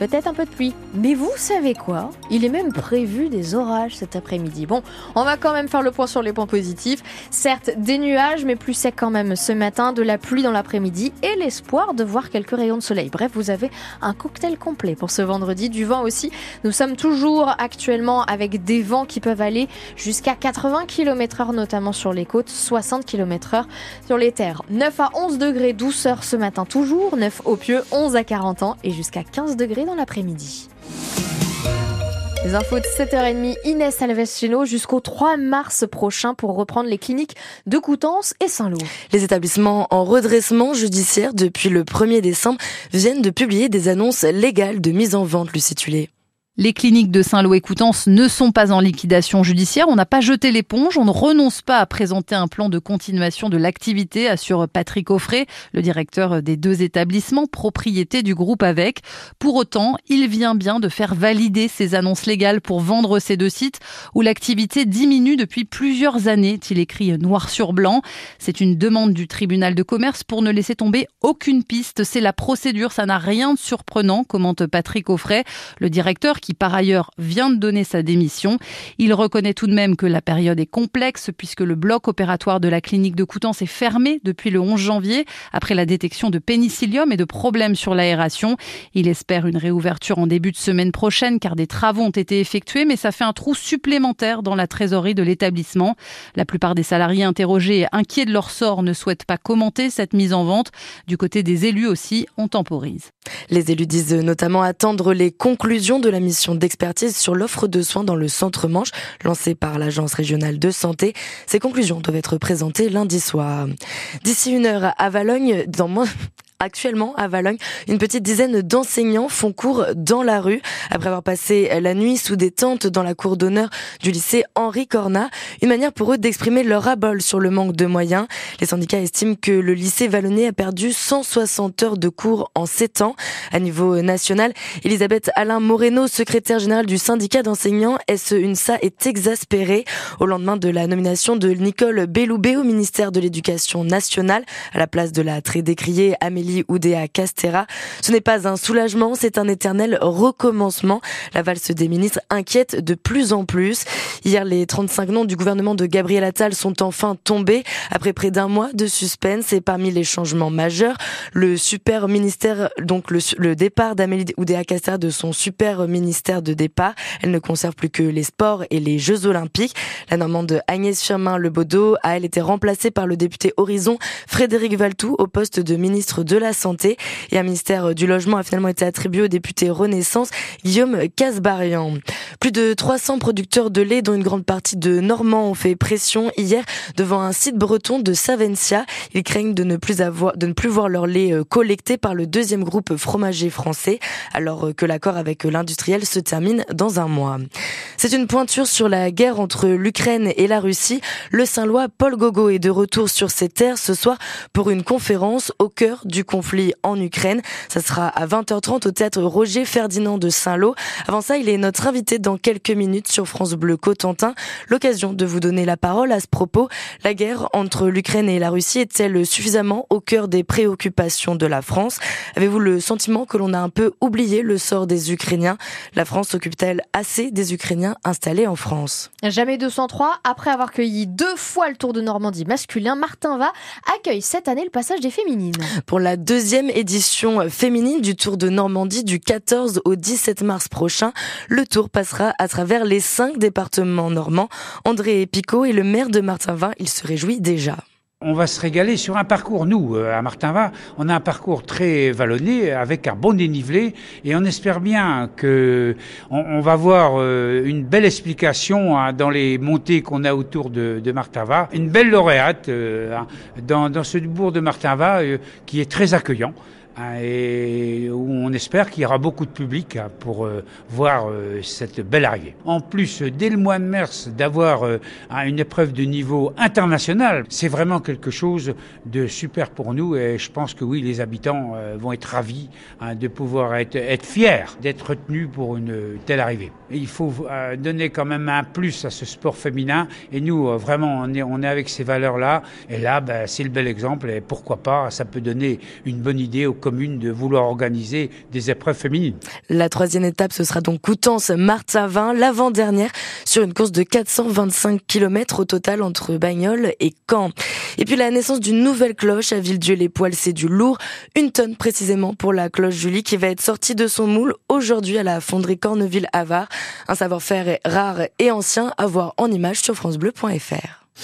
Peut-être un peu de pluie. Mais vous savez quoi? Il est même prévu des orages cet après-midi. Bon, on va quand même faire le point sur les points positifs. Certes, des nuages, mais plus sec quand même ce matin, de la pluie dans l'après-midi et l'espoir de voir quelques rayons de soleil. Bref, vous avez un cocktail complet pour ce vendredi. Du vent aussi. Nous sommes toujours actuellement avec des vents qui peuvent aller jusqu'à 80 km heure, notamment sur les côtes, 60 km heure sur les terres. 9 à 11 degrés douceur ce matin toujours, 9 au pieu, 11 à 40 ans et jusqu'à 15 degrés l'après-midi. Les infos de 7h30, Inès Alves jusqu'au 3 mars prochain pour reprendre les cliniques de Coutances et Saint-Lô. Les établissements en redressement judiciaire depuis le 1er décembre viennent de publier des annonces légales de mise en vente, Lucie Tulé. Les cliniques de Saint-Lô et Coutances ne sont pas en liquidation judiciaire. On n'a pas jeté l'éponge. On ne renonce pas à présenter un plan de continuation de l'activité, assure Patrick Offray, le directeur des deux établissements, propriété du groupe avec. Pour autant, il vient bien de faire valider ces annonces légales pour vendre ces deux sites où l'activité diminue depuis plusieurs années. Il écrit noir sur blanc. C'est une demande du tribunal de commerce pour ne laisser tomber aucune piste. C'est la procédure. Ça n'a rien de surprenant, commente Patrick Offray, le directeur qui par ailleurs vient de donner sa démission. Il reconnaît tout de même que la période est complexe puisque le bloc opératoire de la clinique de Coutances est fermé depuis le 11 janvier après la détection de pénicillium et de problèmes sur l'aération. Il espère une réouverture en début de semaine prochaine car des travaux ont été effectués mais ça fait un trou supplémentaire dans la trésorerie de l'établissement. La plupart des salariés interrogés et inquiets de leur sort ne souhaitent pas commenter cette mise en vente. Du côté des élus aussi, on temporise. Les élus disent notamment attendre les conclusions de la d'expertise sur l'offre de soins dans le centre Manche, lancée par l'Agence régionale de santé. Ces conclusions doivent être présentées lundi soir. D'ici une heure à Valogne, dans moins, Actuellement, à Valogne, une petite dizaine d'enseignants font cours dans la rue après avoir passé la nuit sous des tentes dans la cour d'honneur du lycée Henri Cornat. Une manière pour eux d'exprimer leur abol sur le manque de moyens. Les syndicats estiment que le lycée vallonnais a perdu 160 heures de cours en 7 ans. À niveau national, Elisabeth Alain Moreno, secrétaire générale du syndicat d'enseignants SE-UNSA, est exaspérée au lendemain de la nomination de Nicole Belloubet au ministère de l'Éducation nationale à la place de la très décriée Amélie ou Oudéa Castera. Ce n'est pas un soulagement, c'est un éternel recommencement. La valse des ministres inquiète de plus en plus. Hier, les 35 noms du gouvernement de Gabriel Attal sont enfin tombés après près d'un mois de suspense et parmi les changements majeurs, le super ministère, donc le, départ d'Amélie Oudéa Castera de son super ministère de départ. Elle ne conserve plus que les sports et les Jeux Olympiques. La Normande Agnès Firmin Lebaudot a elle été remplacée par le député Horizon Frédéric Valtou au poste de ministre de la Santé. Et un ministère du Logement a finalement été attribué au député Renaissance Guillaume Casbarian. Plus de 300 producteurs de lait, dont une grande partie de Normands, ont fait pression hier devant un site breton de Savencia. Ils craignent de ne plus de ne plus voir leur lait euh, collecté par le deuxième groupe fromager français, alors que l'accord avec l'industriel se termine dans un mois. C'est une pointure sur la guerre entre l'Ukraine et la Russie. Le Saint-Lois Paul Gogo est de retour sur ses terres ce soir pour une conférence au cœur du conflit en Ukraine. Ça sera à 20h30 au théâtre Roger Ferdinand de Saint-Lô. Avant ça, il est notre invité dans quelques minutes sur France Bleu Cotentin. L'occasion de vous donner la parole à ce propos. La guerre entre l'Ukraine et la Russie est-elle suffisamment au cœur des préoccupations de la France? Avez-vous le sentiment que l'on a un peu oublié le sort des Ukrainiens? La France s'occupe-t-elle assez des Ukrainiens installés en France? Jamais 203. Après avoir cueilli deux fois le Tour de Normandie masculin, Martin Va accueille cette année le passage des féminines. Pour la deuxième édition féminine du Tour de Normandie du 14 au 17 mars prochain. Le tour passera à travers les cinq départements normands. André Picot est le maire de Martinvin. Il se réjouit déjà. On va se régaler sur un parcours, nous, euh, à Martinvin, on a un parcours très vallonné, avec un bon dénivelé, et on espère bien que on, va voir euh, une belle explication hein, dans les montées qu'on a autour de, de Martinva, une belle lauréate euh, dans, dans, ce bourg de Martinva qui est très accueillant. Hein, et on espère qu'il y aura beaucoup de public hein, pour euh, voir euh, cette belle arrivée. En plus, dès le mois de mars, d'avoir une épreuve de niveau international, c'est vraiment quelque chose de super pour nous et je pense que oui, les habitants vont être ravis hein, de pouvoir être, fiers d'être retenus pour une telle arrivée. il faut donner quand même un plus à ce sport féminin et nous, vraiment, on est, on est avec ces valeurs-là et là, ben, c'est le bel exemple et pourquoi pas, ça peut donner une bonne idée aux communes de vouloir organiser des épreuves féminines. La troisième étape, ce sera donc Coutances-Martavin, l'avant-dernière, sur une course de 425 km au total entre Bagnoles et Caen. Et puis la naissance d'une nouvelle cloche à Villedieu-les-Poils, c'est du lourd, une tonne précisément pour la cloche Julie qui va être sortie de son moule aujourd'hui à la fonderie Corneville-Avard. Un savoir-faire rare et ancien à voir en image sur francebleu.fr.